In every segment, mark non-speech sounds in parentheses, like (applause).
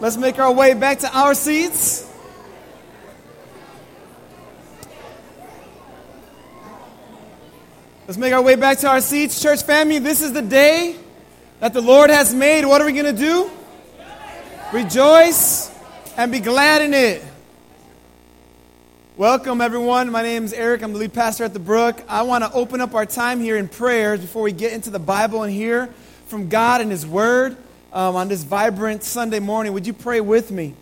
Let's make our way back to our seats. Let's make our way back to our seats. Church family, this is the day that the Lord has made. What are we going to do? Rejoice and be glad in it. Welcome, everyone. My name is Eric. I'm the lead pastor at the Brook. I want to open up our time here in prayers before we get into the Bible and hear from God and His Word um, on this vibrant Sunday morning. Would you pray with me?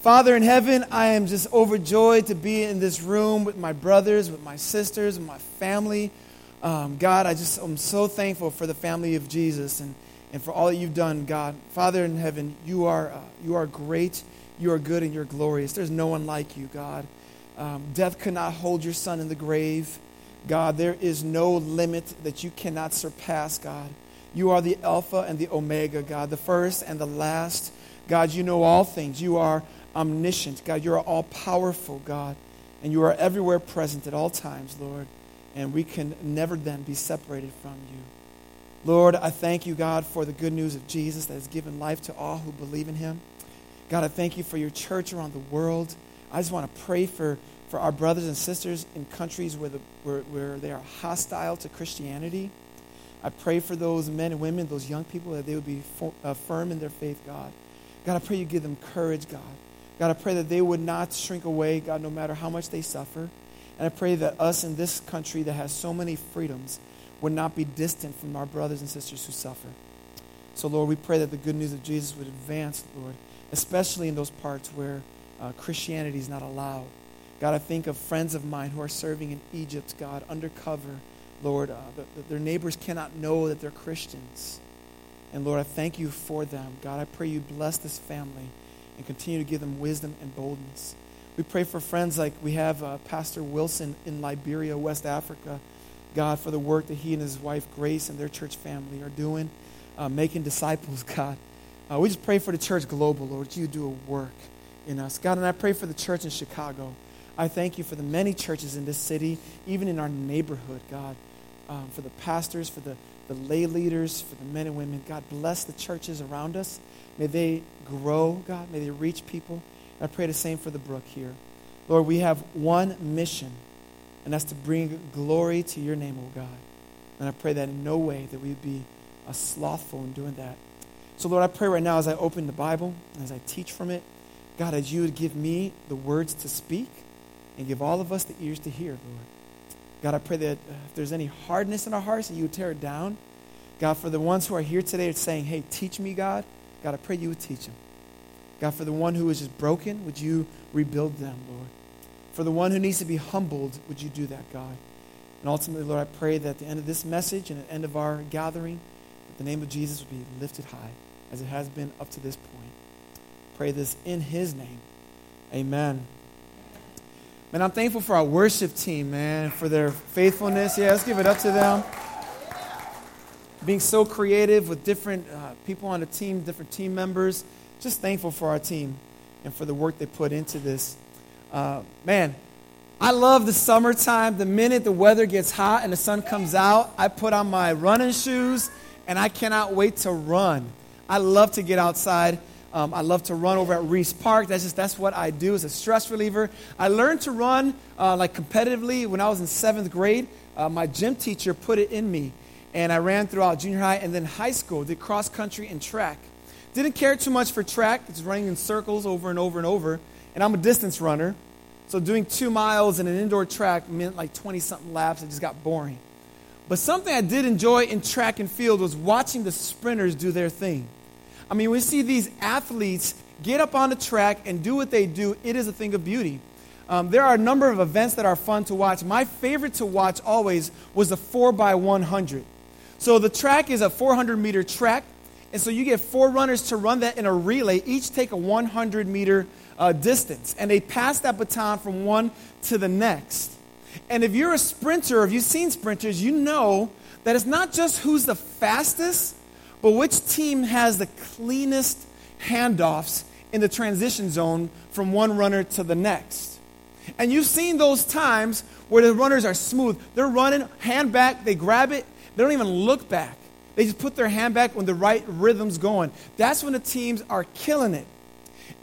Father in heaven, I am just overjoyed to be in this room with my brothers, with my sisters, with my family. Um, God, I just am so thankful for the family of Jesus and, and for all that you've done, God. Father in heaven, you are, uh, you are great, you are good, and you're glorious. There's no one like you, God. Um, death could not hold your son in the grave. God, there is no limit that you cannot surpass, God. You are the Alpha and the Omega, God, the first and the last. God, you know all things. You are omniscient. God, you are all powerful, God. And you are everywhere present at all times, Lord. And we can never then be separated from you. Lord, I thank you, God, for the good news of Jesus that has given life to all who believe in him. God, I thank you for your church around the world. I just want to pray for, for our brothers and sisters in countries where, the, where, where they are hostile to Christianity. I pray for those men and women, those young people, that they would be uh, firm in their faith, God. God, I pray you give them courage, God. God, I pray that they would not shrink away, God, no matter how much they suffer. And I pray that us in this country that has so many freedoms would not be distant from our brothers and sisters who suffer. So, Lord, we pray that the good news of Jesus would advance, Lord, especially in those parts where uh, Christianity is not allowed. God, I think of friends of mine who are serving in Egypt, God, undercover Lord, uh, that, their neighbors cannot know that they're Christians. And Lord, I thank you for them. God, I pray you bless this family and continue to give them wisdom and boldness. We pray for friends like we have uh, Pastor Wilson in Liberia, West Africa. God, for the work that he and his wife Grace and their church family are doing, uh, making disciples, (laughs) God. Uh, we just pray for the church global, Lord, you do a work in us. God, and I pray for the church in Chicago. I thank you for the many churches in this city, even in our neighborhood, God um, for the pastors, for the, the lay leaders, for the men and women. God, bless the churches around us. May they grow, God. May they reach people. And I pray the same for the brook here. Lord, we have one mission, and that's to bring glory to your name, O God. And I pray that in no way that we be a slothful in doing that. So, Lord, I pray right now as I open the Bible, as I teach from it, God, as you would give me the words to speak and give all of us the ears to hear, Lord. God, I pray that uh, if there's any hardness in our hearts, that you would tear it down. God, for the ones who are here today saying, hey, teach me, God, God, I pray you would teach them. God, for the one who is just broken, would you rebuild them, Lord? For the one who needs to be humbled, would you do that, God? And ultimately, Lord, I pray that at the end of this message and at the end of our gathering, that the name of Jesus would be lifted high, as it has been up to this point. Pray this in his name. Amen. Man, I'm thankful for our worship team, man, for their faithfulness. Yeah, let's give it up to them. Being so creative with different uh, people on the team, different team members. Just thankful for our team and for the work they put into this. Uh, man, I love the summertime. The minute the weather gets hot and the sun comes out, I put on my running shoes and I cannot wait to run. I love to get outside um, I love to run over at Riis Park. That's just that's what I do as a stress reliever. I learned to run uh, like competitively when I was in seventh grade. Uh, my gym teacher put it in me, and I ran throughout junior high and then high school. Did cross country and track. Didn't care too much for track. It's running in circles over and over and over. And I'm a distance runner, so doing two miles in an indoor track meant like 20 something laps. It just got boring. But something I did enjoy in track and field was watching the sprinters do their thing. I mean, we see these athletes get up on the track and do what they do. It is a thing of beauty. Um, there are a number of events that are fun to watch. My favorite to watch always was the 4x100. So the track is a 400 meter track, and so you get four runners to run that in a relay, each take a 100 meter uh, distance, and they pass that baton from one to the next. And if you're a sprinter, if you've seen sprinters, you know that it's not just who's the fastest, but which team has the cleanest handoffs in the transition zone from one runner to the next? And you've seen those times where the runners are smooth. They're running, hand back, they grab it, they don't even look back. They just put their hand back when the right rhythm's going. That's when the teams are killing it.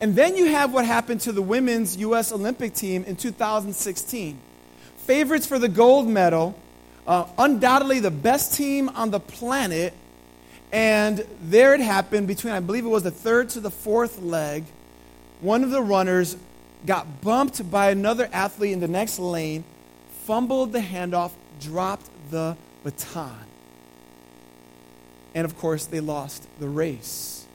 And then you have what happened to the women's U.S. Olympic team in 2016. Favorites for the gold medal, uh, undoubtedly the best team on the planet. And there it happened between, I believe it was the third to the fourth leg. One of the runners got bumped by another athlete in the next lane, fumbled the handoff, dropped the baton. And of course, they lost the race.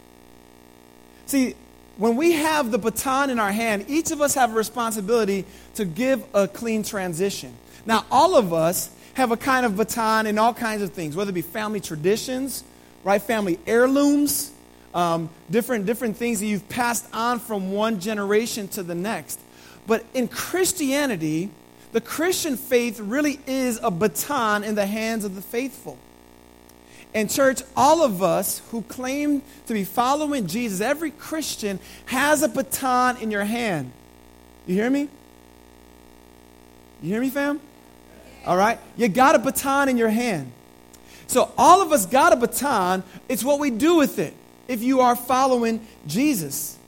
See, when we have the baton in our hand, each of us have a responsibility to give a clean transition. Now, all of us have a kind of baton in all kinds of things, whether it be family traditions, right? Family heirlooms, um, different, different things that you've passed on from one generation to the next. But in Christianity, the Christian faith really is a baton in the hands of the faithful. And, church, all of us who claim to be following Jesus, every Christian has a baton in your hand. You hear me? You hear me, fam? All right? You got a baton in your hand. So, all of us got a baton. It's what we do with it if you are following Jesus.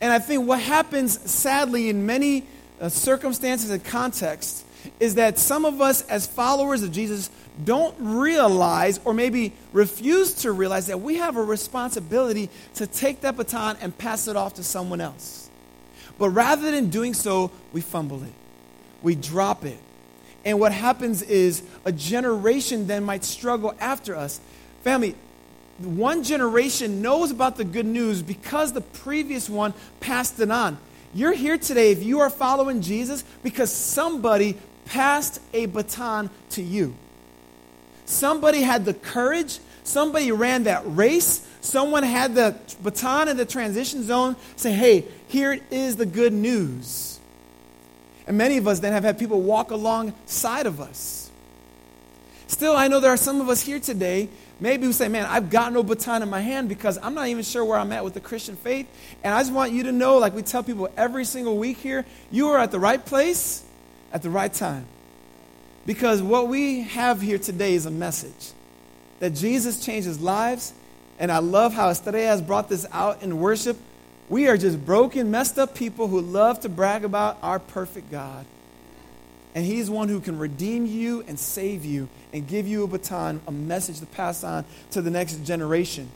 And I think what happens, sadly, in many uh, circumstances and contexts, is that some of us, as followers of Jesus, don't realize or maybe refuse to realize that we have a responsibility to take that baton and pass it off to someone else. But rather than doing so, we fumble it, we drop it. And what happens is a generation then might struggle after us. Family, one generation knows about the good news because the previous one passed it on. You're here today if you are following Jesus because somebody passed a baton to you. Somebody had the courage, somebody ran that race, someone had the baton in the transition zone say, hey, here is the good news. And many of us then have had people walk alongside of us. Still, I know there are some of us here today, maybe who say, man, I've got no baton in my hand because I'm not even sure where I'm at with the Christian faith. And I just want you to know, like we tell people every single week here, you are at the right place at the right time. Because what we have here today is a message that Jesus changes lives. And I love how Estrella has brought this out in worship. We are just broken, messed up people who love to brag about our perfect God. And He's one who can redeem you and save you and give you a baton, a message to pass on to the next generation.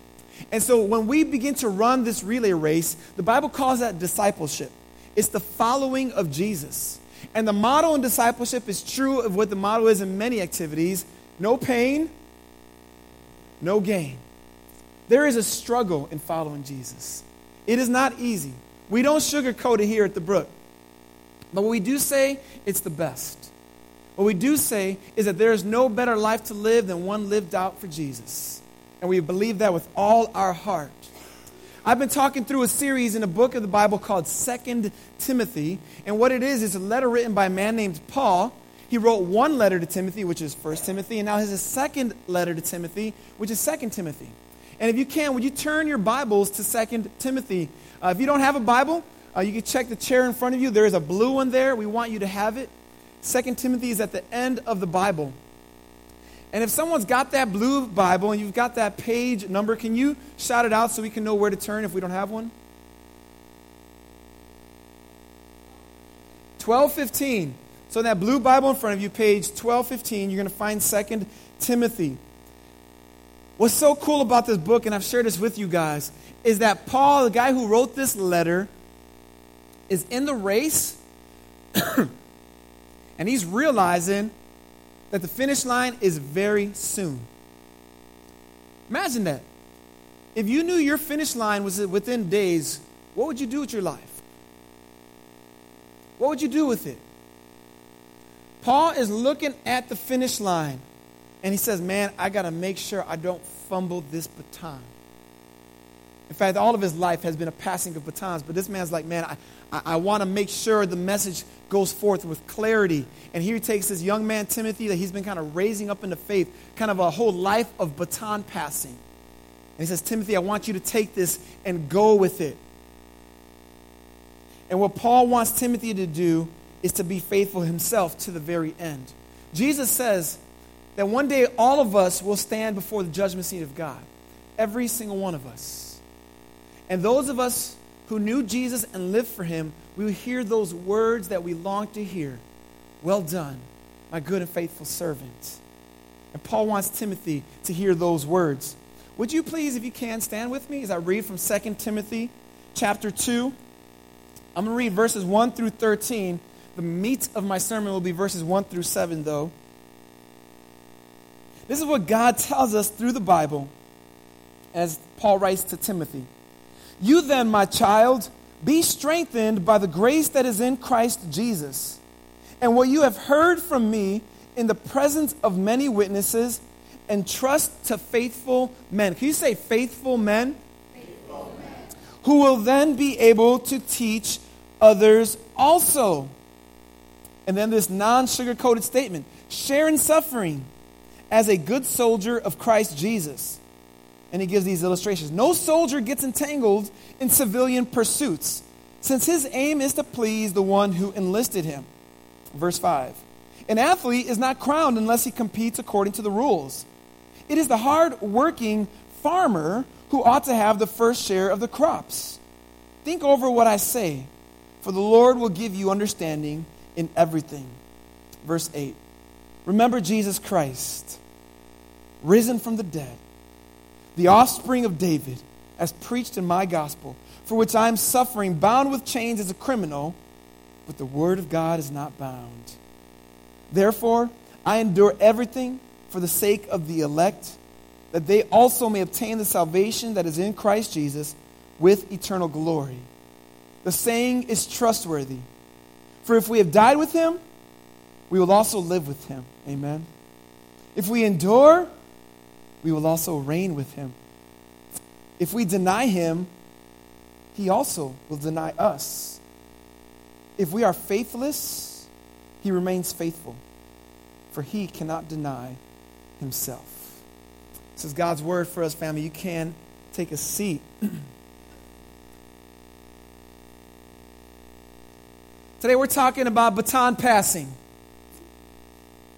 And so when we begin to run this relay race, the Bible calls that discipleship. It's the following of Jesus. And the model in discipleship is true of what the model is in many activities no pain, no gain. There is a struggle in following Jesus. It is not easy. We don't sugarcoat it here at the Brook. But what we do say, it's the best. What we do say is that there is no better life to live than one lived out for Jesus. And we believe that with all our heart. I've been talking through a series in a book of the Bible called Second Timothy. And what it is, is a letter written by a man named Paul. He wrote one letter to Timothy, which is First Timothy, and now has a second letter to Timothy, which is Second Timothy. And if you can, would you turn your Bibles to Second Timothy? Uh, if you don't have a Bible, uh, you can check the chair in front of you. There is a blue one there. We want you to have it. Second Timothy is at the end of the Bible. And if someone's got that blue Bible and you've got that page number, can you shout it out so we can know where to turn if we don't have one? 1215. So in that blue Bible in front of you, page 1215, you're going to find Second Timothy. What's so cool about this book, and I've shared this with you guys, is that Paul, the guy who wrote this letter, is in the race, (coughs) and he's realizing that the finish line is very soon. Imagine that. If you knew your finish line was within days, what would you do with your life? What would you do with it? Paul is looking at the finish line and he says, Man, I got to make sure I don't fumble this baton. In fact, all of his life has been a passing of batons, but this man's like, Man, I, I, I want to make sure the message goes forth with clarity. And here he takes this young man, Timothy, that he's been kind of raising up in the faith, kind of a whole life of baton passing. And he says, Timothy, I want you to take this and go with it. And what Paul wants Timothy to do is to be faithful himself to the very end. Jesus says that one day all of us will stand before the judgment seat of God. Every single one of us. And those of us who knew Jesus and lived for him, we will hear those words that we long to hear. Well done, my good and faithful servant. And Paul wants Timothy to hear those words. Would you please, if you can, stand with me as I read from 2 Timothy chapter 2. I'm going to read verses 1 through 13. The meat of my sermon will be verses 1 through 7, though. This is what God tells us through the Bible as Paul writes to Timothy. You then, my child, be strengthened by the grace that is in Christ Jesus. And what you have heard from me in the presence of many witnesses, and trust to faithful men. Can you say faithful men? Faithful men. Who will then be able to teach others also. And then this non sugar coated statement share in suffering as a good soldier of Christ Jesus. And he gives these illustrations. No soldier gets entangled in civilian pursuits, since his aim is to please the one who enlisted him. Verse 5 An athlete is not crowned unless he competes according to the rules. It is the hard working farmer who ought to have the first share of the crops. Think over what I say, for the Lord will give you understanding in everything. Verse 8 Remember Jesus Christ, risen from the dead, the offspring of David, as preached in my gospel, for which I am suffering, bound with chains as a criminal, but the word of God is not bound. Therefore, I endure everything for the sake of the elect, that they also may obtain the salvation that is in Christ Jesus with eternal glory. The saying is trustworthy. For if we have died with him, we will also live with him. Amen. If we endure, we will also reign with him. If we deny him, he also will deny us. If we are faithless, he remains faithful, for he cannot deny himself. This is God's word for us, family. You can take a seat. (clears throat) Today we're talking about baton passing.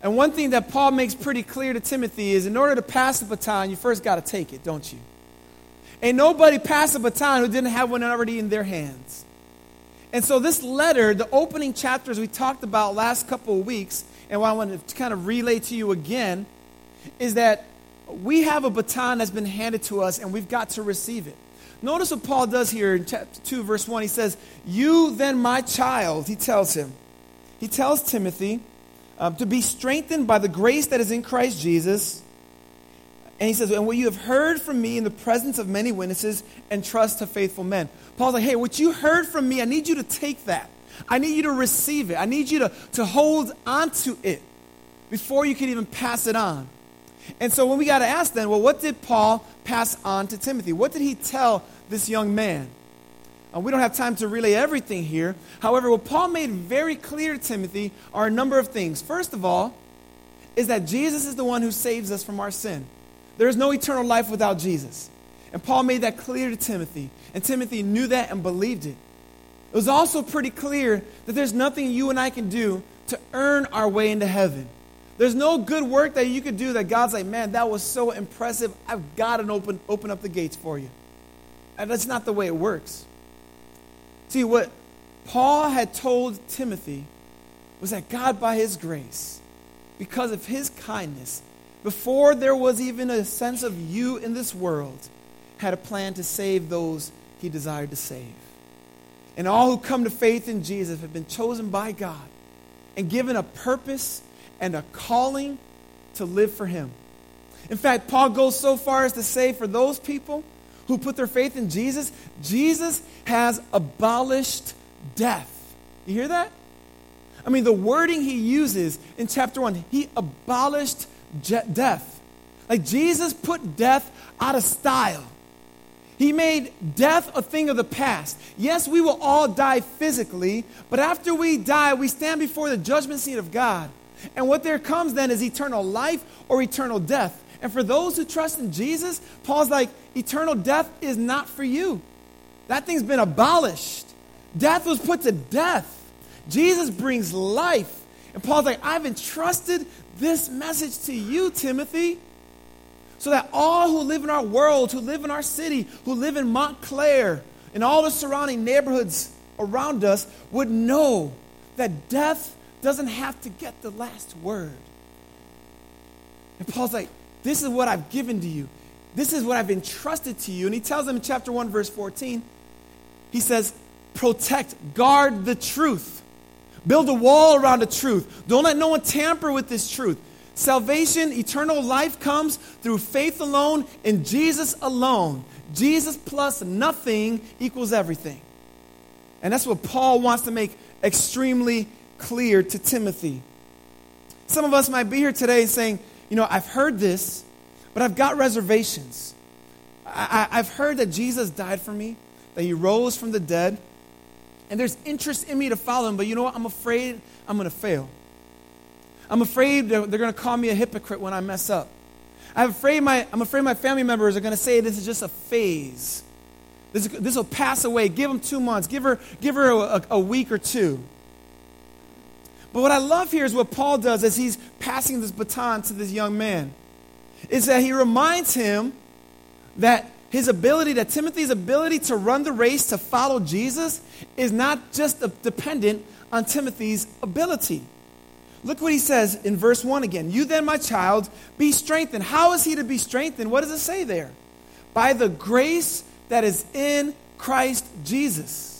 And one thing that Paul makes pretty clear to Timothy is in order to pass the baton, you first got to take it, don't you? Ain't nobody pass a baton who didn't have one already in their hands. And so, this letter, the opening chapters we talked about last couple of weeks, and what I want to kind of relay to you again, is that we have a baton that's been handed to us and we've got to receive it. Notice what Paul does here in chapter 2, verse 1. He says, You then, my child, he tells him. He tells Timothy um, to be strengthened by the grace that is in Christ Jesus. And he says, And what you have heard from me in the presence of many witnesses, and trust to faithful men. Paul's like, Hey, what you heard from me, I need you to take that. I need you to receive it. I need you to, to hold onto it before you can even pass it on. And so when we got to ask then, well, what did Paul pass on to Timothy? What did he tell this young man? Uh, we don't have time to relay everything here. However, what Paul made very clear to Timothy are a number of things. First of all, is that Jesus is the one who saves us from our sin. There is no eternal life without Jesus. And Paul made that clear to Timothy. And Timothy knew that and believed it. It was also pretty clear that there's nothing you and I can do to earn our way into heaven. There's no good work that you could do that God's like, man, that was so impressive. I've got to open, open up the gates for you. And that's not the way it works. See, what Paul had told Timothy was that God, by his grace, because of his kindness, before there was even a sense of you in this world, had a plan to save those he desired to save. And all who come to faith in Jesus have been chosen by God and given a purpose and a calling to live for Him. In fact, Paul goes so far as to say for those people who put their faith in Jesus, Jesus has abolished death. You hear that? I mean, the wording he uses in chapter 1, he abolished death. Like Jesus put death out of style. He made death a thing of the past. Yes, we will all die physically, but after we die, we stand before the judgment seat of God. And what there comes then is eternal life or eternal death. And for those who trust in Jesus, Paul's like, eternal death is not for you. That thing's been abolished. Death was put to death. Jesus brings life. And Paul's like, I've entrusted this message to you, Timothy, so that all who live in our world, who live in our city, who live in Montclare, and all the surrounding neighborhoods around us would know that death doesn't have to get the last word. And Paul's like, This is what I've given to you. This is what I've entrusted to you. And he tells them in chapter 1, verse 14, he says, Protect, guard the truth. Build a wall around the truth. Don't let no one tamper with this truth. Salvation, eternal life comes through faith alone in Jesus alone. Jesus plus nothing equals everything. And that's what Paul wants to make extremely clear to Timothy. Some of us might be here today saying, you know, I've heard this, but I've got reservations. I, have heard that Jesus died for me, that he rose from the dead, and there's interest in me to follow him, but you know what? I'm afraid I'm going to fail. I'm afraid they're, they're going to call me a hypocrite when I mess up. I'm afraid my, I'm afraid my family members are going to say this is just a phase. This, this will pass away. Give them two months. Give her, give her a, a week or two. But what I love here is what Paul does as he's passing this baton to this young man, is that he reminds him that his ability, that Timothy's ability to run the race, to follow Jesus, is not just dependent on Timothy's ability. Look what he says in verse 1 again. You then, my child, be strengthened. How is he to be strengthened? What does it say there? By the grace that is in Christ Jesus.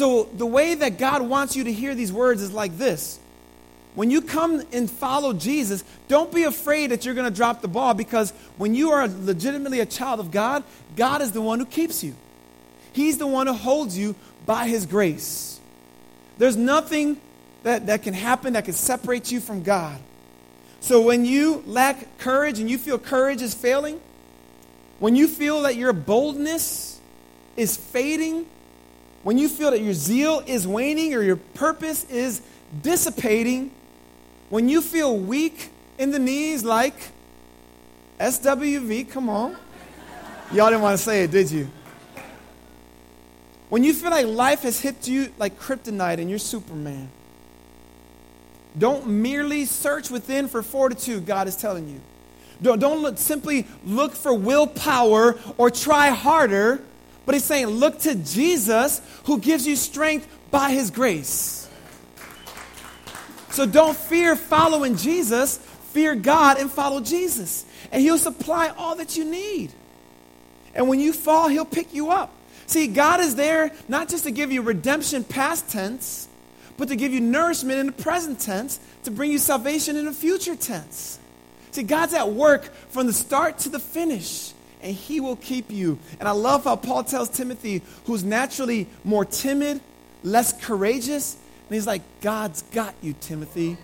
So, the way that God wants you to hear these words is like this. When you come and follow Jesus, don't be afraid that you're going to drop the ball because when you are legitimately a child of God, God is the one who keeps you. He's the one who holds you by His grace. There's nothing that, that can happen that can separate you from God. So when you lack courage and you feel courage is failing, when you feel that your boldness is fading, when you feel that your zeal is waning or your purpose is dissipating, when you feel weak in the knees like SWV, come on. Y'all didn't want to say it, did you? When you feel like life has hit you like kryptonite and you're Superman, don't merely search within for fortitude, God is telling you. Don't, don't look, simply look for willpower or try harder. But he's saying, look to Jesus who gives you strength by his grace. So don't fear following Jesus, fear God and follow Jesus. And he'll supply all that you need. And when you fall, he'll pick you up. See, God is there not just to give you redemption past tense, but to give you nourishment in the present tense, to bring you salvation in the future tense. See, God's at work from the start to the finish and he will keep you. And I love how Paul tells Timothy, who's naturally more timid, less courageous, and he's like, God's got you, Timothy.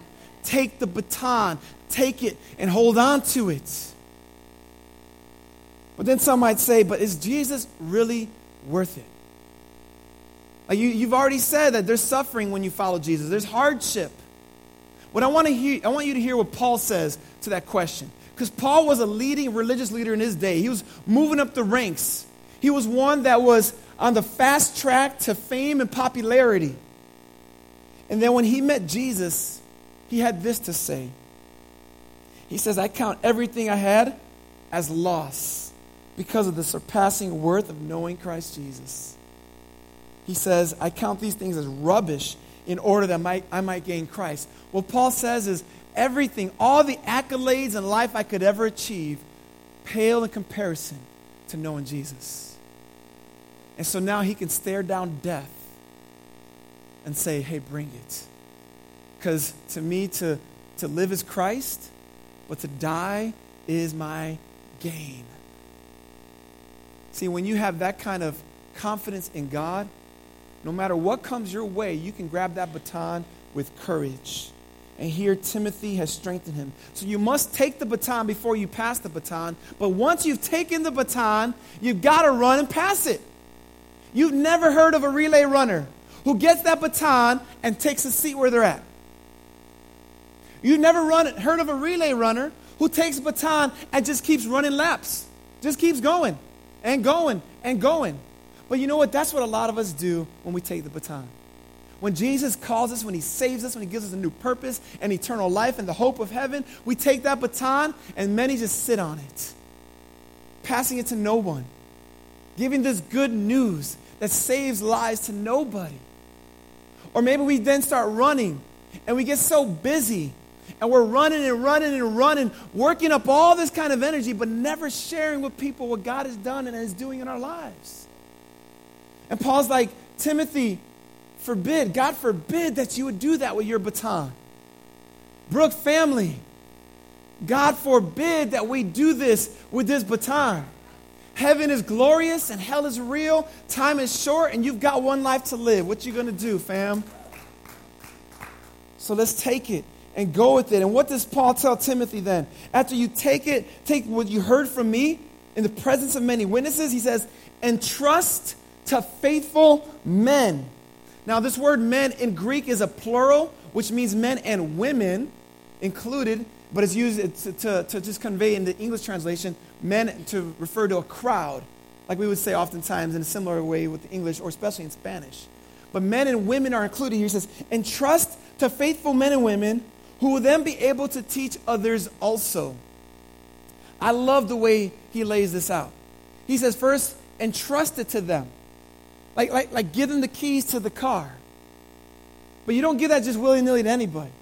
Take the baton, take it, and hold on to it. But then some might say, but is Jesus really worth it? Like you, you've already said that there's suffering when you follow Jesus, there's hardship. What I want to hear, I want you to hear what Paul says to that question. Because Paul was a leading religious leader in his day. He was moving up the ranks. He was one that was on the fast track to fame and popularity. And then when he met Jesus, he had this to say. He says, I count everything I had as loss because of the surpassing worth of knowing Christ Jesus. He says, I count these things as rubbish in order that I might, gain Christ. What Paul says is, everything, all the accolades in life I could ever achieve, pale in comparison to knowing Jesus. And so now he can stare down death and say, hey, bring it. Because to me, to, to live is Christ, but to die is my gain. See, when you have that kind of confidence in God, no matter what comes your way, you can grab that baton with courage and here Timothy has strengthened him. So you must take the baton before you pass the baton. But once you've taken the baton, you've got to run and pass it. You've never heard of a relay runner who gets that baton and takes a seat where they're at. You've never run, heard of a relay runner who takes a baton and just keeps running laps, just keeps going and going and going. But you know what? That's what a lot of us do when we take the baton. When Jesus calls us, when he saves us, when he gives us a new purpose and eternal life and the hope of heaven, we take that baton and many just sit on it, passing it to no one, giving this good news that saves lives to nobody. Or maybe we then start running and we get so busy and we're running and running and running, working up all this kind of energy, but never sharing with people what God has done and is doing in our lives. And Paul's like, Timothy, forbid, God forbid that you would do that with your baton. Brook family, God forbid that we do this with this baton. Heaven is glorious and hell is real. Time is short and you've got one life to live. What you going to do, fam? So let's take it and go with it. And what does Paul tell Timothy then? After you take it, take what you heard from me in the presence of many witnesses, he says, entrust to faithful men. Now, this word men in Greek is a plural, which means men and women included, but it's used to, to, to just convey in the English translation men to refer to a crowd, like we would say oftentimes in a similar way with English or especially in Spanish. But men and women are included here. He says, entrust to faithful men and women who will then be able to teach others also. I love the way he lays this out. He says, first, entrust it to them. Like, like, like give them the keys to the car. But you don't give that just willy nilly to anybody.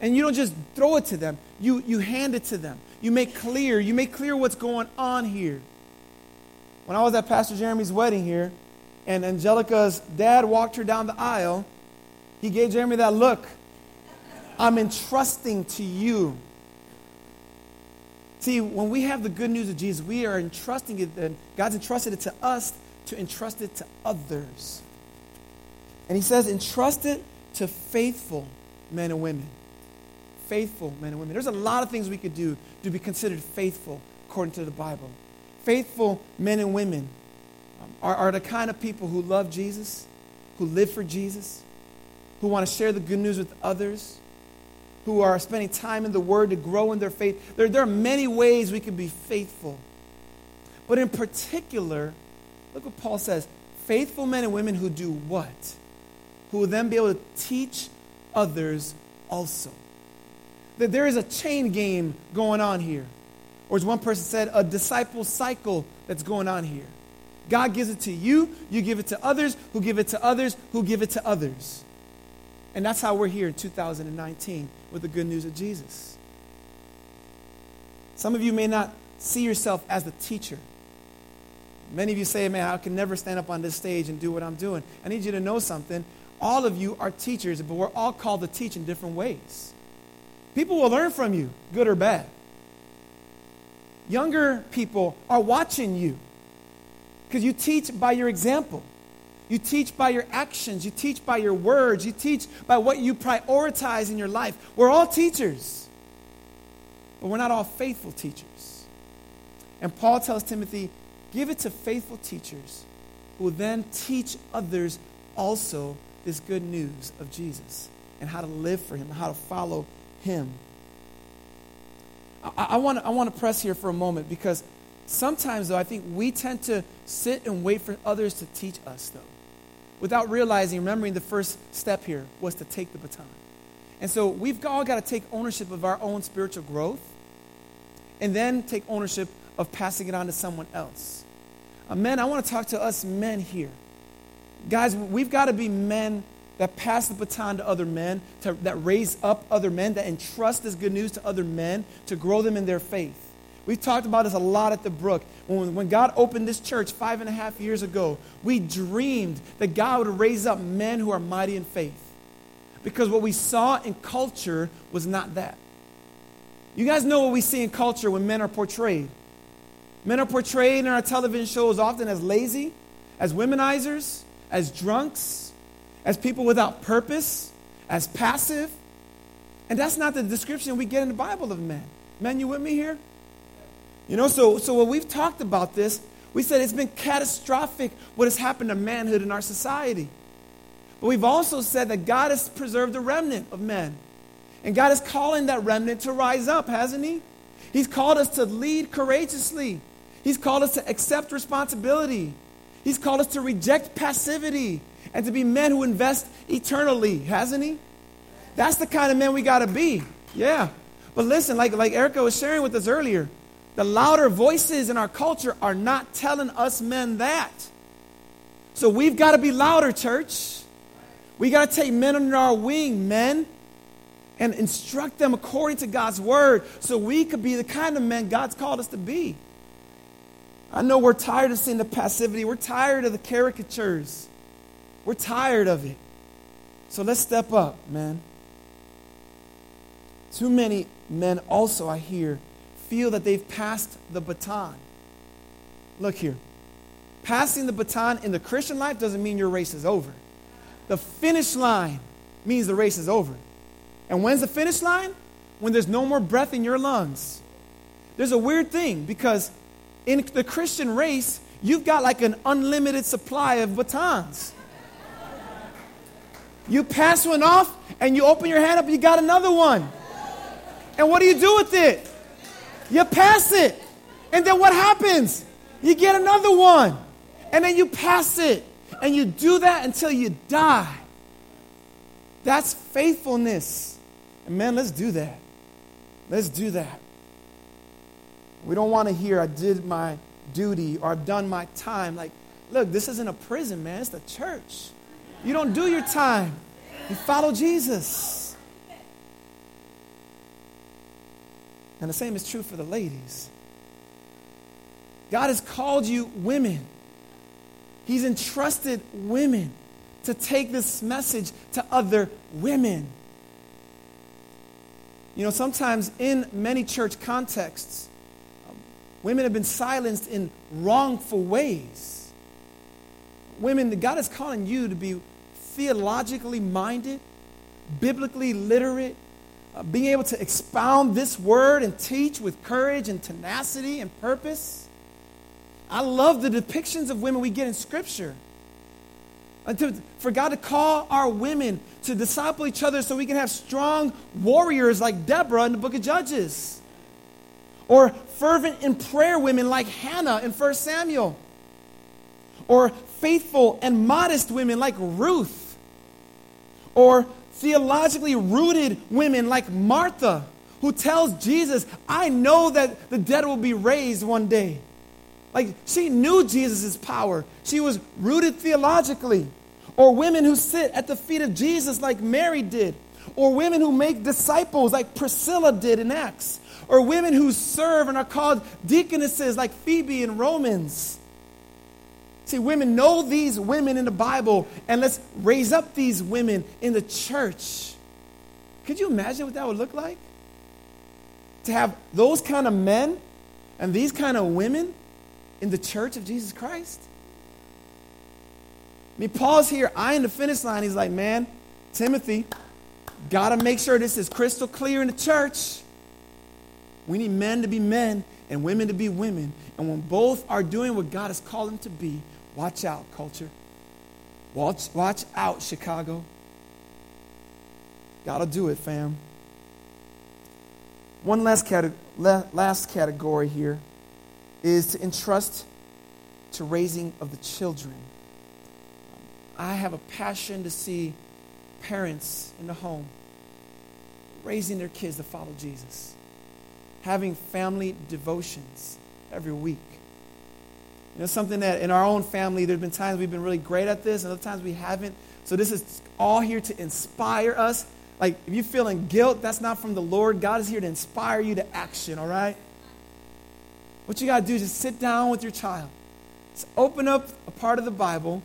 And you don't just throw it to them, you, you hand it to them. You make clear, you make clear what's going on here. When I was at Pastor Jeremy's wedding here, and Angelica's dad walked her down the aisle, he gave Jeremy that look. I'm entrusting to you. See, when we have the good news of Jesus, we are entrusting it, and God's entrusted it to us to entrust it to others. And he says, entrust it to faithful men and women. Faithful men and women. There's a lot of things we could do to be considered faithful according to the Bible. Faithful men and women um, are, are the kind of people who love Jesus, who live for Jesus, who want to share the good news with others, who are spending time in the Word to grow in their faith. There, there are many ways we can be faithful. But in particular, look what Paul says faithful men and women who do what? Who will then be able to teach others also. That there is a chain game going on here. Or as one person said, a disciple cycle that's going on here. God gives it to you, you give it to others, who give it to others, who give it to others. And that's how we're here in 2019 with the good news of Jesus. Some of you may not see yourself as the teacher. Many of you say, man, I can never stand up on this stage and do what I'm doing. I need you to know something. All of you are teachers, but we're all called to teach in different ways. People will learn from you, good or bad. Younger people are watching you because you teach by your example. You teach by your actions. You teach by your words. You teach by what you prioritize in your life. We're all teachers, but we're not all faithful teachers. And Paul tells Timothy, give it to faithful teachers who will then teach others also this good news of Jesus and how to live for him, how to follow him. I, I want I want to press here for a moment because sometimes, though, I think we tend to sit and wait for others to teach us, though without realizing, remembering the first step here was to take the baton. And so we've all got to take ownership of our own spiritual growth and then take ownership of passing it on to someone else. Uh, men, I want to talk to us men here. Guys, we've got to be men that pass the baton to other men, to, that raise up other men, that entrust this good news to other men, to grow them in their faith. We've talked about this a lot at the Brook. When, when God opened this church five and a half years ago, we dreamed that God would raise up men who are mighty in faith. Because what we saw in culture was not that. You guys know what we see in culture when men are portrayed. Men are portrayed in our television shows often as lazy, as womenizers, as drunks, as people without purpose, as passive. And that's not the description we get in the Bible of men. Men, you with me here? You know, so, so when we've talked about this, we said it's been catastrophic what has happened to manhood in our society. But we've also said that God has preserved the remnant of men. And God is calling that remnant to rise up, hasn't He? He's called us to lead courageously. He's called us to accept responsibility. He's called us to reject passivity and to be men who invest eternally, hasn't He? That's the kind of men we got to be. Yeah. But listen, like, like Erica was sharing with us earlier, the louder voices in our culture are not telling us men that. So we've got to be louder, church. We got to take men under our wing, men, and instruct them according to God's word so we could be the kind of men God's called us to be. I know we're tired of seeing the passivity, we're tired of the caricatures, we're tired of it. So let's step up, man. Too many men also, I hear, feel that they've passed the baton. Look here. Passing the baton in the Christian life doesn't mean your race is over. The finish line means the race is over. And when's the finish line? When there's no more breath in your lungs. There's a weird thing because in the Christian race, you've got like an unlimited supply of batons. You pass one off and you open your hand up, you got another one. And what do you do with it? You pass it. And then what happens? You get another one. And then you pass it. And you do that until you die. That's faithfulness. And man, let's do that. Let's do that. We don't want to hear, I did my duty or I've done my time. Like, look, this isn't a prison, man. It's the church. You don't do your time, you follow Jesus. And the same is true for the ladies. God has called you women, He's entrusted women to take this message to other women. You know, sometimes in many church contexts, women have been silenced in wrongful ways. Women, God is calling you to be theologically minded, biblically literate, uh, being able to expound this word and teach with courage and tenacity and purpose. I love the depictions of women we get in Scripture. To, for God to call our women to disciple each other so we can have strong warriors like Deborah in the book of Judges. Or fervent in prayer women like Hannah in 1 Samuel. Or faithful and modest women like Ruth. Or theologically rooted women like Martha, who tells Jesus, I know that the dead will be raised one day. Like she knew Jesus' power. She was rooted theologically. Or women who sit at the feet of Jesus like Mary did. Or women who make disciples like Priscilla did in Acts. Or women who serve and are called deaconesses like Phoebe in Romans. See, women know these women in the Bible, and let's raise up these women in the church. Could you imagine what that would look like? To have those kind of men and these kind of women in the church of Jesus Christ? I mean, Paul's here, eyeing the finish line. He's like, man, Timothy, got to make sure this is crystal clear in the church. We need men to be men and women to be women. And when both are doing what God has called them to be, watch out, culture. Watch, watch out, Chicago. Gotta do it, fam. One last, cate- last category here is to entrust to raising of the children. I have a passion to see parents in the home raising their kids to follow Jesus, having family devotions every week. You know, something that in our own family, there have been times we've been really great at this, and other times we haven't. So, this is all here to inspire us. Like, if you're feeling guilt, that's not from the Lord. God is here to inspire you to action, all right? What you got to do is just sit down with your child. Just open up a part of the Bible,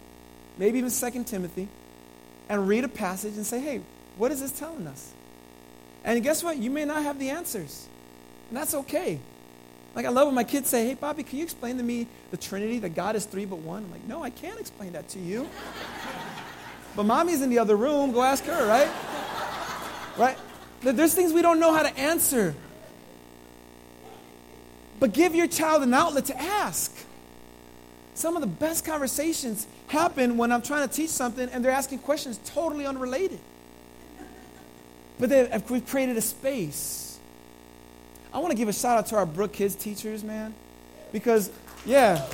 maybe even Second Timothy, and read a passage and say, hey, what is this telling us? And guess what? You may not have the answers. And that's okay. Like, I love when my kids say, hey, Bobby, can you explain to me the Trinity, that God is three but one? I'm like, no, I can't explain that to you. (laughs) but mommy's in the other room. Go ask her, right? Right? There's things we don't know how to answer. But give your child an outlet to ask. Some of the best conversations happen when I'm trying to teach something and they're asking questions totally unrelated. But then we've created a space. I want to give a shout out to our Brook Kids teachers, man. Because, yeah.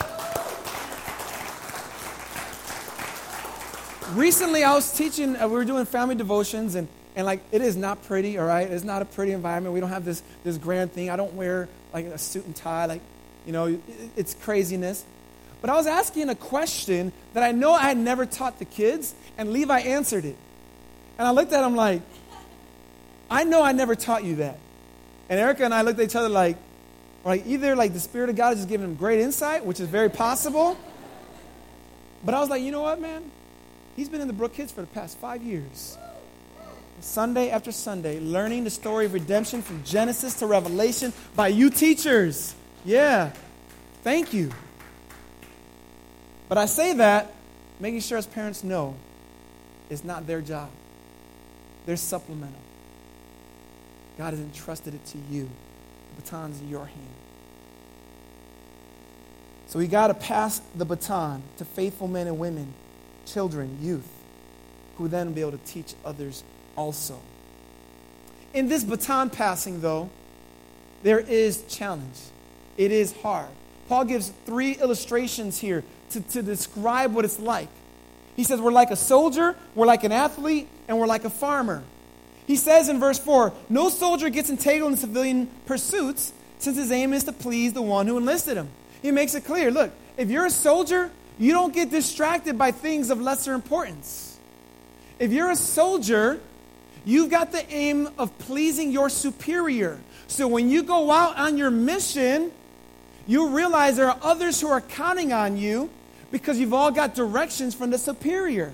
recently I was teaching, uh, we were doing family devotions, and, and like, it is not pretty, all right? It's not a pretty environment. We don't have this, this grand thing. I don't wear like a suit and tie, like, you know, it, it's craziness. But I was asking a question that I know I had never taught the kids, and Levi answered it. And I looked at him like, I know I never taught you that. And Erica and I looked at each other like, like either like the Spirit of God is just giving him great insight, which is very possible. But I was like, you know what, man? He's been in the Brook Kids for the past five years. Sunday after Sunday, learning the story of redemption from Genesis to Revelation by you teachers. Yeah. Thank you. But I say that making sure as parents know it's not their job. They're supplemental. God has entrusted it to you. The baton's in your hand. So we got to pass the baton to faithful men and women, children, youth, who then be able to teach others also. In this baton passing, though, there is challenge. It is hard. Paul gives three illustrations here to, to describe what it's like. He says, We're like a soldier, we're like an athlete, and we're like a farmer. He says in verse 4 No soldier gets entangled in civilian pursuits since his aim is to please the one who enlisted him. He makes it clear look, if you're a soldier, you don't get distracted by things of lesser importance. If you're a soldier, you've got the aim of pleasing your superior. So when you go out on your mission, you realize there are others who are counting on you because you've all got directions from the superior.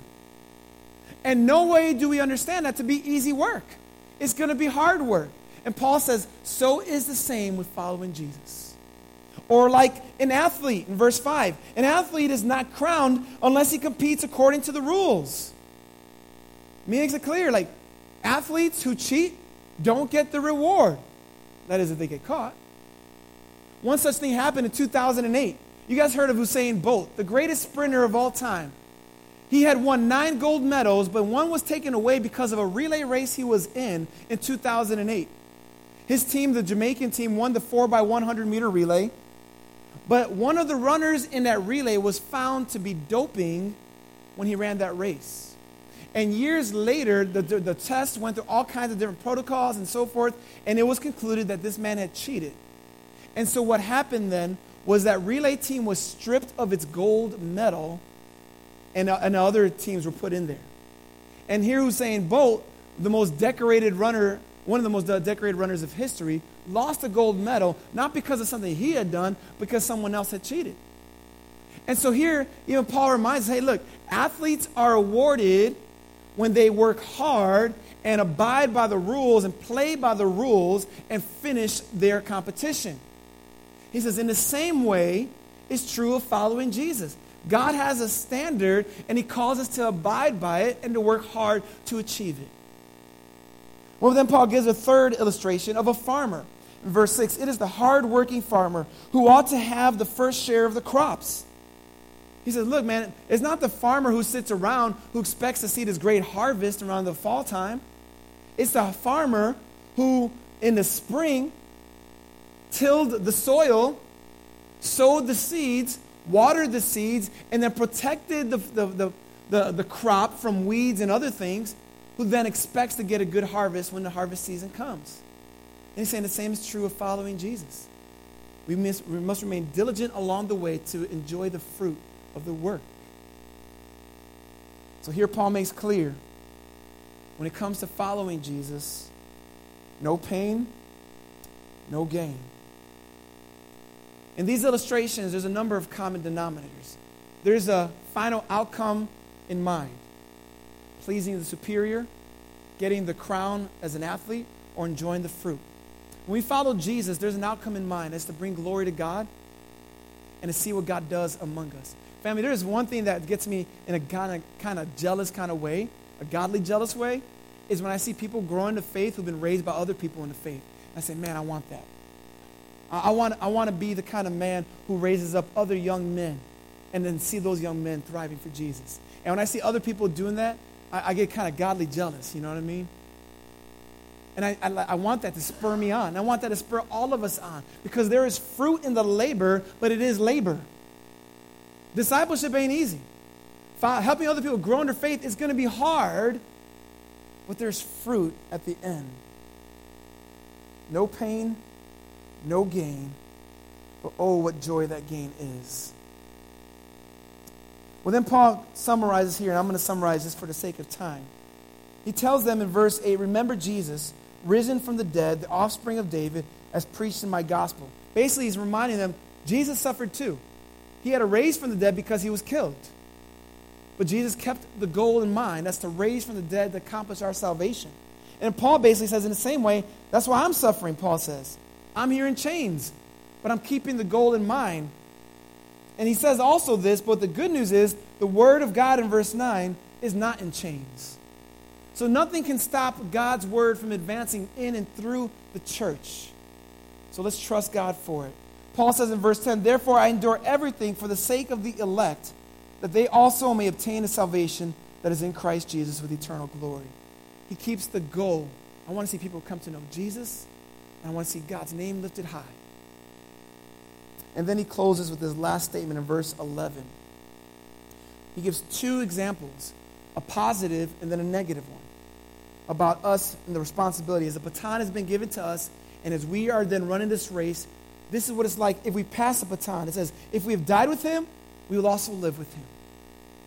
And no way do we understand that to be easy work. It's going to be hard work. And Paul says, so is the same with following Jesus. Or like an athlete in verse 5 an athlete is not crowned unless he competes according to the rules. Makes it clear like athletes who cheat don't get the reward. That is, if they get caught. One such thing happened in 2008. You guys heard of Usain Bolt, the greatest sprinter of all time. He had won nine gold medals, but one was taken away because of a relay race he was in in 2008. His team, the Jamaican team, won the 4x100 meter relay, but one of the runners in that relay was found to be doping when he ran that race. And years later, the, the, the test went through all kinds of different protocols and so forth, and it was concluded that this man had cheated. And so what happened then was that relay team was stripped of its gold medal and, uh, and other teams were put in there. And here Usain Bolt, the most decorated runner, one of the most decorated runners of history, lost a gold medal not because of something he had done, because someone else had cheated. And so here, even Paul reminds us, hey, look, athletes are awarded when they work hard and abide by the rules and play by the rules and finish their competition. He says, in the same way, it's true of following Jesus. God has a standard, and He calls us to abide by it and to work hard to achieve it. Well, then Paul gives a third illustration of a farmer. In verse 6, it is the hardworking farmer who ought to have the first share of the crops. He says, Look, man, it's not the farmer who sits around who expects to see this great harvest around the fall time. It's the farmer who, in the spring, tilled the soil, sowed the seeds, watered the seeds, and then protected the, the, the, the, the crop from weeds and other things, who then expects to get a good harvest when the harvest season comes. And he's saying the same is true of following Jesus. We must, we must remain diligent along the way to enjoy the fruit of the work. So here Paul makes clear when it comes to following Jesus, no pain, no gain. In these illustrations, there's a number of common denominators. There's a final outcome in mind pleasing the superior, getting the crown as an athlete, or enjoying the fruit. When we follow Jesus, there's an outcome in mind. It's to bring glory to God and to see what God does among us. Family, there is one thing that gets me in a kind of, kind of jealous kind of way, a godly jealous way, is when I see people grow into faith who've been raised by other people in the faith. I say, man, I want that. I, want, I want to be the kind of man who raises up other young men and then see those young men thriving for Jesus. And when I see other people doing that, I, I get kind of godly jealous. You know what I mean? And I, I, I, want that to spur me on. I want that to spur all of us on because there is fruit in the labor, but it is labor. Discipleship ain't easy. helping other people grow in their faith is going to be hard, but there's fruit at the end. No pain, no gain, but oh, what joy that gain is. Well, then Paul summarizes here, and I'm going to summarize this for the sake of time. He tells them in verse 8 Remember Jesus, risen from the dead, the offspring of David, as preached in my gospel. Basically, he's reminding them Jesus suffered too. He had to raise from the dead because he was killed. But Jesus kept the goal in mind that's to raise from the dead to accomplish our salvation. And Paul basically says, in the same way, that's why I'm suffering, Paul says. I'm here in chains, but I'm keeping the goal in mind. And he says also this, but the good news is the word of God in verse 9 is not in chains. So nothing can stop God's word from advancing in and through the church. So let's trust God for it. Paul says in verse 10, Therefore I endure everything for the sake of the elect, that they also may obtain a salvation that is in Christ Jesus with eternal glory. He keeps the goal. I want to see people come to know Jesus, I want to see God's name lifted high. And then he closes with his last statement in verse 11. He gives two examples a positive and then a negative one about us and the responsibility. As the baton has been given to us, and as we are then running this race, this is what it's like if we pass the baton. It says, if we have died with him, we will also live with him.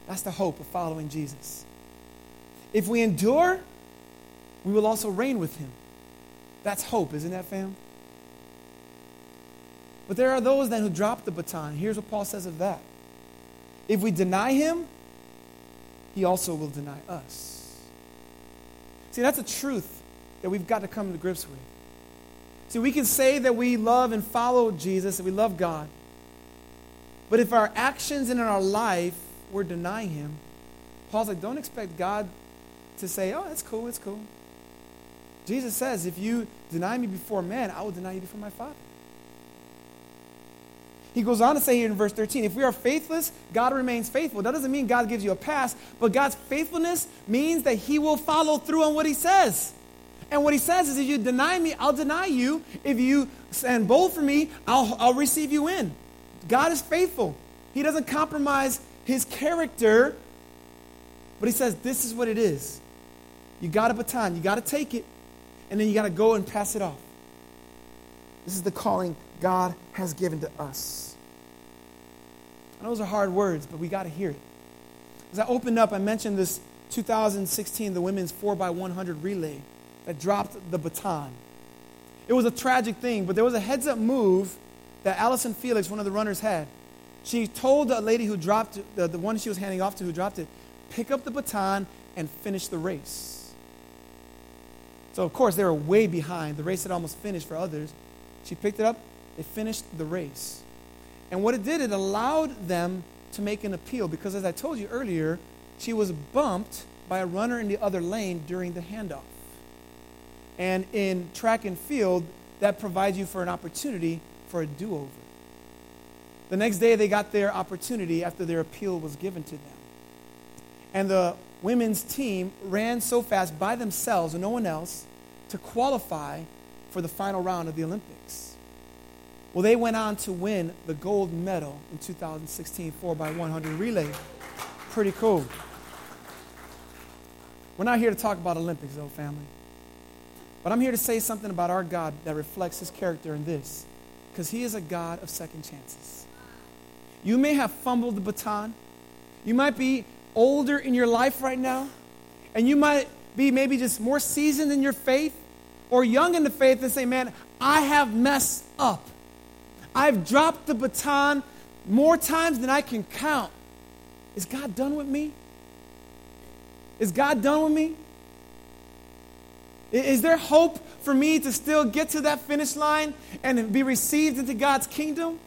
That's the hope of following Jesus. If we endure, we will also reign with him. That's hope, isn't that, fam? But there are those then who drop the baton. Here's what Paul says of that. If we deny him, he also will deny us. See, that's a truth that we've got to come to grips with. See, we can say that we love and follow Jesus, and we love God. But if our actions and in our life we're denying Him, Paul's like, don't expect God to say, oh, it's cool, it's cool. Jesus says, if you deny me before man, I will deny you before my Father. He goes on to say here in verse 13, if we are faithless, God remains faithful. That doesn't mean God gives you a pass, but God's faithfulness means that He will follow through on what He says. And what He says is, if you deny me, I'll deny you. If you stand bold for me, I'll, I'll receive you in. God is faithful. He doesn't compromise His character, but He says, this is what it is. You got a baton, you got to take it, and then you got to go and pass it off. This is the calling God has given to us. And those are hard words, but we got to hear it. As I opened up, I mentioned this 2016, the women's 4x100 relay that dropped the baton. It was a tragic thing, but there was a heads up move that Allyson Felix, one of the runners, had. She told the lady who dropped the, the one she was handing off to who dropped it, pick up the baton and finish the race. So, of course, they were way behind. The race had almost finished for others. She picked it up, they finished the race. And what it did, it allowed them to make an appeal because, as I told you earlier, she was bumped by a runner in the other lane during the handoff. And in track and field, that provides you for an opportunity for a do over. The next day, they got their opportunity after their appeal was given to them. And the women's team ran so fast by themselves and no one else to qualify for the final round of the Olympics. Well, they went on to win the gold medal in 2016 4x100 relay. Pretty cool. We're not here to talk about Olympics, though, family. But I'm here to say something about our God that reflects his character in this. Because he is a God of second chances. You may have fumbled the baton. You might be older in your life right now. And you might be maybe just more seasoned in your faith or young in the faith and say, man, I have messed up. I've dropped the baton more times than I can count. Is God done with me? Is God done with me? Is there hope for me to still get to that finish line and be received into God's kingdom?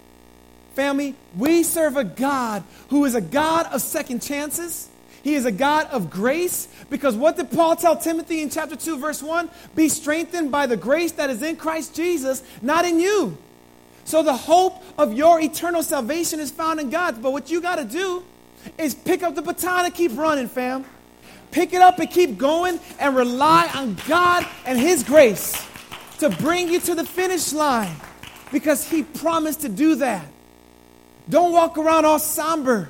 Family, we serve a God who is a God of second chances. He is a God of grace because what did Paul tell Timothy in chapter 2, verse 1? Be strengthened by the grace that is in Christ Jesus, not in you. So the hope of your eternal salvation is found in God. But what you got to do is pick up the baton and keep running, fam. Pick it up and keep going and rely on God and His grace to bring you to the finish line because He promised to do that. Don't walk around all somber.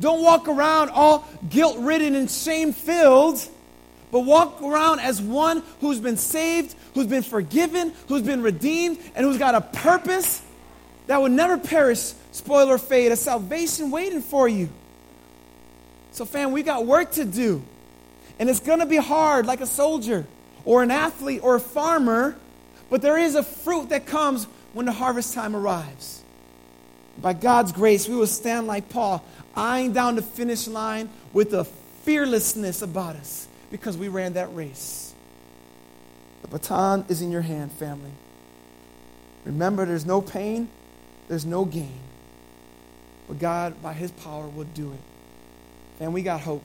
Don't walk around all guilt ridden and shame filled, but walk around as one who's been saved, who's been forgiven, who's been redeemed, and who's got a purpose that will never perish, spoil or fade, a salvation waiting for you. So, fam, we got work to do. And it's going to be hard, like a soldier or an athlete or a farmer, but there is a fruit that comes when the harvest time arrives. By God's grace, we will stand like Paul, eyeing down the finish line with a fearlessness about us because we ran that race. The baton is in your hand, family. Remember, there's no pain, there's no gain. But God, by His power, will do it. And we got hope.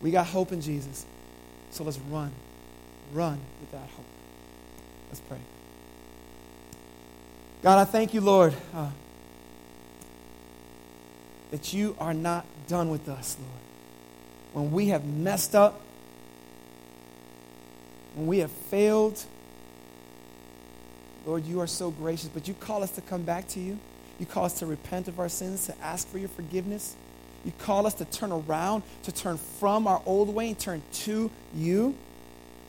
We got hope in Jesus. So let's run. Run with that hope. Let's pray. God, I thank you, Lord, uh, that you are not done with us, Lord. When we have messed up, when we have failed, Lord, you are so gracious, but you call us to come back to you. You call us to repent of our sins, to ask for your forgiveness. You call us to turn around, to turn from our old way and turn to you.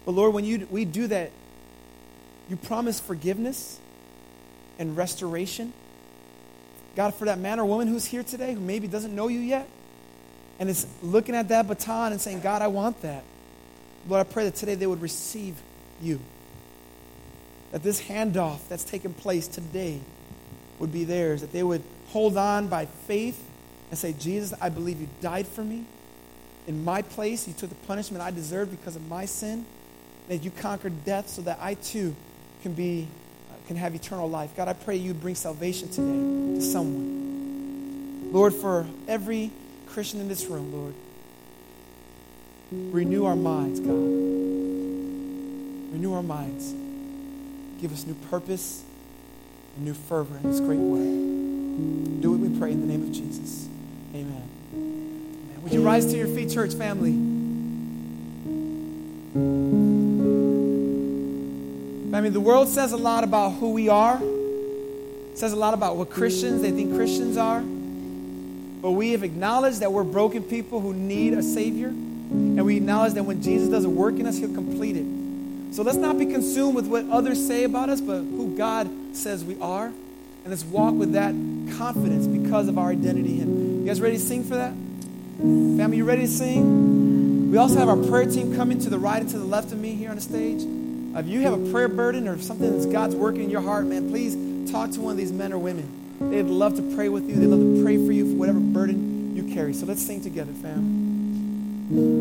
But Lord, when you, we do that, you promise forgiveness and restoration. God, for that man or woman who's here today who maybe doesn't know you yet and is looking at that baton and saying, God, I want that. Lord, I pray that today they would receive you. That this handoff that's taking place today would be theirs. That they would hold on by faith and say, Jesus, I believe you died for me. In my place, you took the punishment I deserved because of my sin. That you conquered death so that I too can be can have eternal life. God, I pray you bring salvation today to someone. Lord, for every Christian in this room, Lord, renew our minds, God. Renew our minds. Give us new purpose and new fervor in this great work. Do what we pray in the name of Jesus. Amen. Amen. Would you rise to your feet, church family? I mean, the world says a lot about who we are. It says a lot about what Christians they think Christians are. But we have acknowledged that we're broken people who need a Savior. And we acknowledge that when Jesus does a work in us, He'll complete it. So let's not be consumed with what others say about us, but who God says we are. And let's walk with that confidence because of our identity in Him. You guys ready to sing for that? Family, you ready to sing? We also have our prayer team coming to the right and to the left of me here on the stage. If you have a prayer burden or something that's God's working in your heart, man, please talk to one of these men or women. They'd love to pray with you. They'd love to pray for you for whatever burden you carry. So let's sing together, fam.